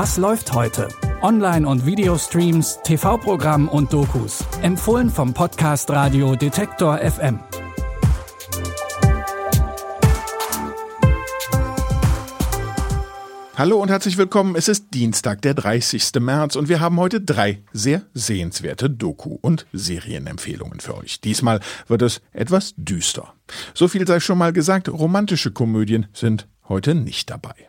Was läuft heute? Online- und Videostreams, TV-Programm und Dokus. Empfohlen vom Podcast Radio Detektor FM. Hallo und herzlich willkommen. Es ist Dienstag, der 30. März und wir haben heute drei sehr sehenswerte Doku- und Serienempfehlungen für euch. Diesmal wird es etwas düster. So viel sei schon mal gesagt, romantische Komödien sind heute nicht dabei.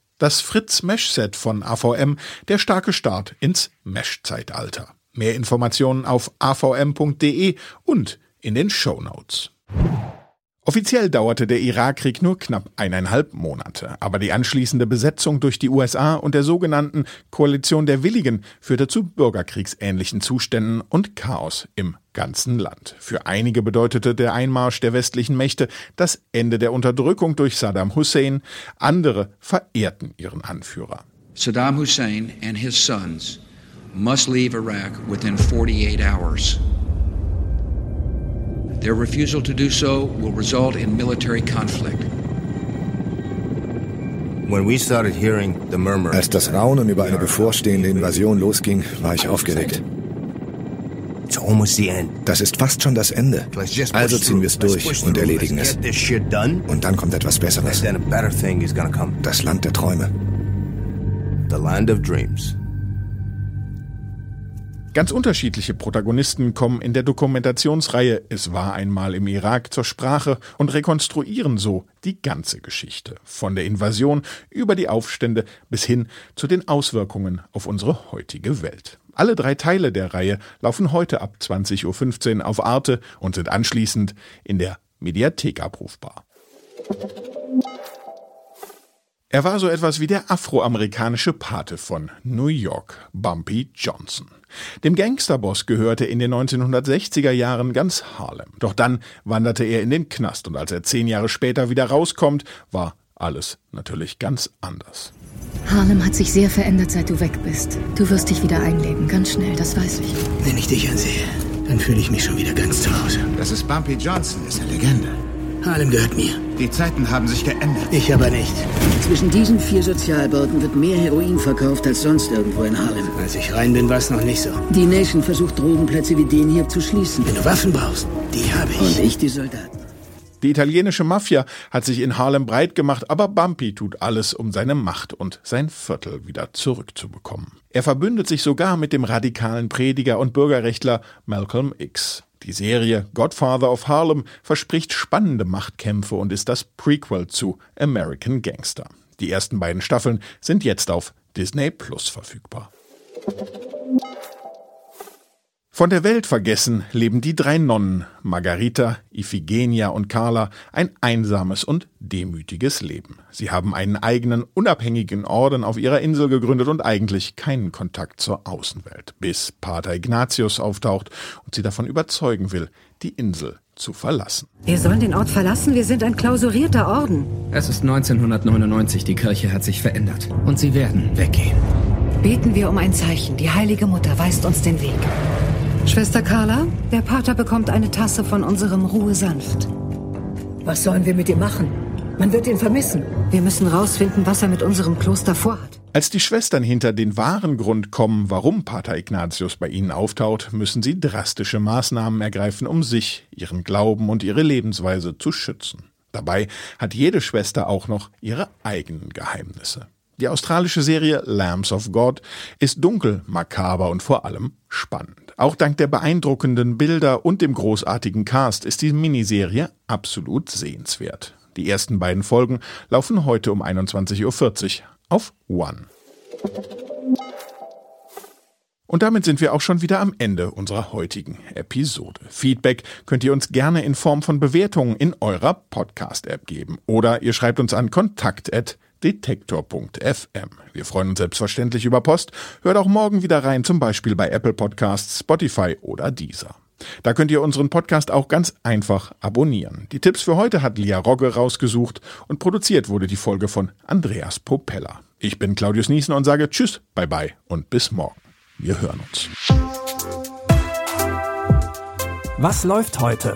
Das Fritz Mesh Set von AVM, der starke Start ins Mesh-Zeitalter. Mehr Informationen auf avm.de und in den Show Notes. Offiziell dauerte der Irakkrieg nur knapp eineinhalb Monate, aber die anschließende Besetzung durch die USA und der sogenannten Koalition der Willigen führte zu bürgerkriegsähnlichen Zuständen und Chaos im ganzen Land. Für einige bedeutete der Einmarsch der westlichen Mächte das Ende der Unterdrückung durch Saddam Hussein, andere verehrten ihren Anführer. Saddam Hussein and his sons must leave Iraq within 48 hours. Their refusal to do so will result in military conflict. Als das Raunen über eine bevorstehende Invasion losging, war ich aufgeregt. Das ist fast schon das Ende. Also ziehen wir es durch und erledigen es. Und dann kommt etwas Besseres. Das Land der Träume. The Land of Dreams. Ganz unterschiedliche Protagonisten kommen in der Dokumentationsreihe Es war einmal im Irak zur Sprache und rekonstruieren so die ganze Geschichte. Von der Invasion über die Aufstände bis hin zu den Auswirkungen auf unsere heutige Welt. Alle drei Teile der Reihe laufen heute ab 20.15 Uhr auf Arte und sind anschließend in der Mediathek abrufbar. Er war so etwas wie der afroamerikanische Pate von New York, Bumpy Johnson. Dem Gangsterboss gehörte in den 1960er Jahren ganz Harlem. Doch dann wanderte er in den Knast und als er zehn Jahre später wieder rauskommt, war alles natürlich ganz anders. Harlem hat sich sehr verändert, seit du weg bist. Du wirst dich wieder einleben, ganz schnell, das weiß ich. Wenn ich dich ansehe, dann fühle ich mich schon wieder ganz zu Hause. Das ist Bumpy Johnson, ist eine Legende. Harlem gehört mir. Die Zeiten haben sich geändert. Ich aber nicht. Zwischen diesen vier Sozialbauten wird mehr Heroin verkauft als sonst irgendwo in Harlem. Als ich rein bin, war es noch nicht so. Die Nation versucht Drogenplätze wie den hier zu schließen. Wenn du Waffen brauchst, die habe ich. Und ich die Soldaten. Die italienische Mafia hat sich in Harlem breit gemacht, aber Bumpy tut alles, um seine Macht und sein Viertel wieder zurückzubekommen. Er verbündet sich sogar mit dem radikalen Prediger und Bürgerrechtler Malcolm X. Die Serie Godfather of Harlem verspricht spannende Machtkämpfe und ist das Prequel zu American Gangster. Die ersten beiden Staffeln sind jetzt auf Disney Plus verfügbar. Von der Welt vergessen leben die drei Nonnen, Margarita, Iphigenia und Carla, ein einsames und demütiges Leben. Sie haben einen eigenen, unabhängigen Orden auf ihrer Insel gegründet und eigentlich keinen Kontakt zur Außenwelt, bis Pater Ignatius auftaucht und sie davon überzeugen will, die Insel zu verlassen. Wir sollen den Ort verlassen, wir sind ein klausurierter Orden. Es ist 1999, die Kirche hat sich verändert und sie werden weggehen. Beten wir um ein Zeichen, die heilige Mutter weist uns den Weg. Schwester Carla, der Pater bekommt eine Tasse von unserem Ruhe sanft. Was sollen wir mit ihm machen? Man wird ihn vermissen. Wir müssen rausfinden, was er mit unserem Kloster vorhat. Als die Schwestern hinter den wahren Grund kommen, warum Pater Ignatius bei ihnen auftaucht, müssen sie drastische Maßnahmen ergreifen, um sich, ihren Glauben und ihre Lebensweise zu schützen. Dabei hat jede Schwester auch noch ihre eigenen Geheimnisse. Die australische Serie Lambs of God ist dunkel, makaber und vor allem spannend. Auch dank der beeindruckenden Bilder und dem großartigen Cast ist die Miniserie absolut sehenswert. Die ersten beiden Folgen laufen heute um 21.40 Uhr auf One. Und damit sind wir auch schon wieder am Ende unserer heutigen Episode. Feedback könnt ihr uns gerne in Form von Bewertungen in eurer Podcast-App geben. Oder ihr schreibt uns an kontakt@ detektor.fm. Wir freuen uns selbstverständlich über Post. Hört auch morgen wieder rein, zum Beispiel bei Apple Podcasts, Spotify oder Deezer. Da könnt ihr unseren Podcast auch ganz einfach abonnieren. Die Tipps für heute hat Lia Rogge rausgesucht und produziert wurde die Folge von Andreas Propeller. Ich bin Claudius Niesen und sage Tschüss, bye bye und bis morgen. Wir hören uns. Was läuft heute?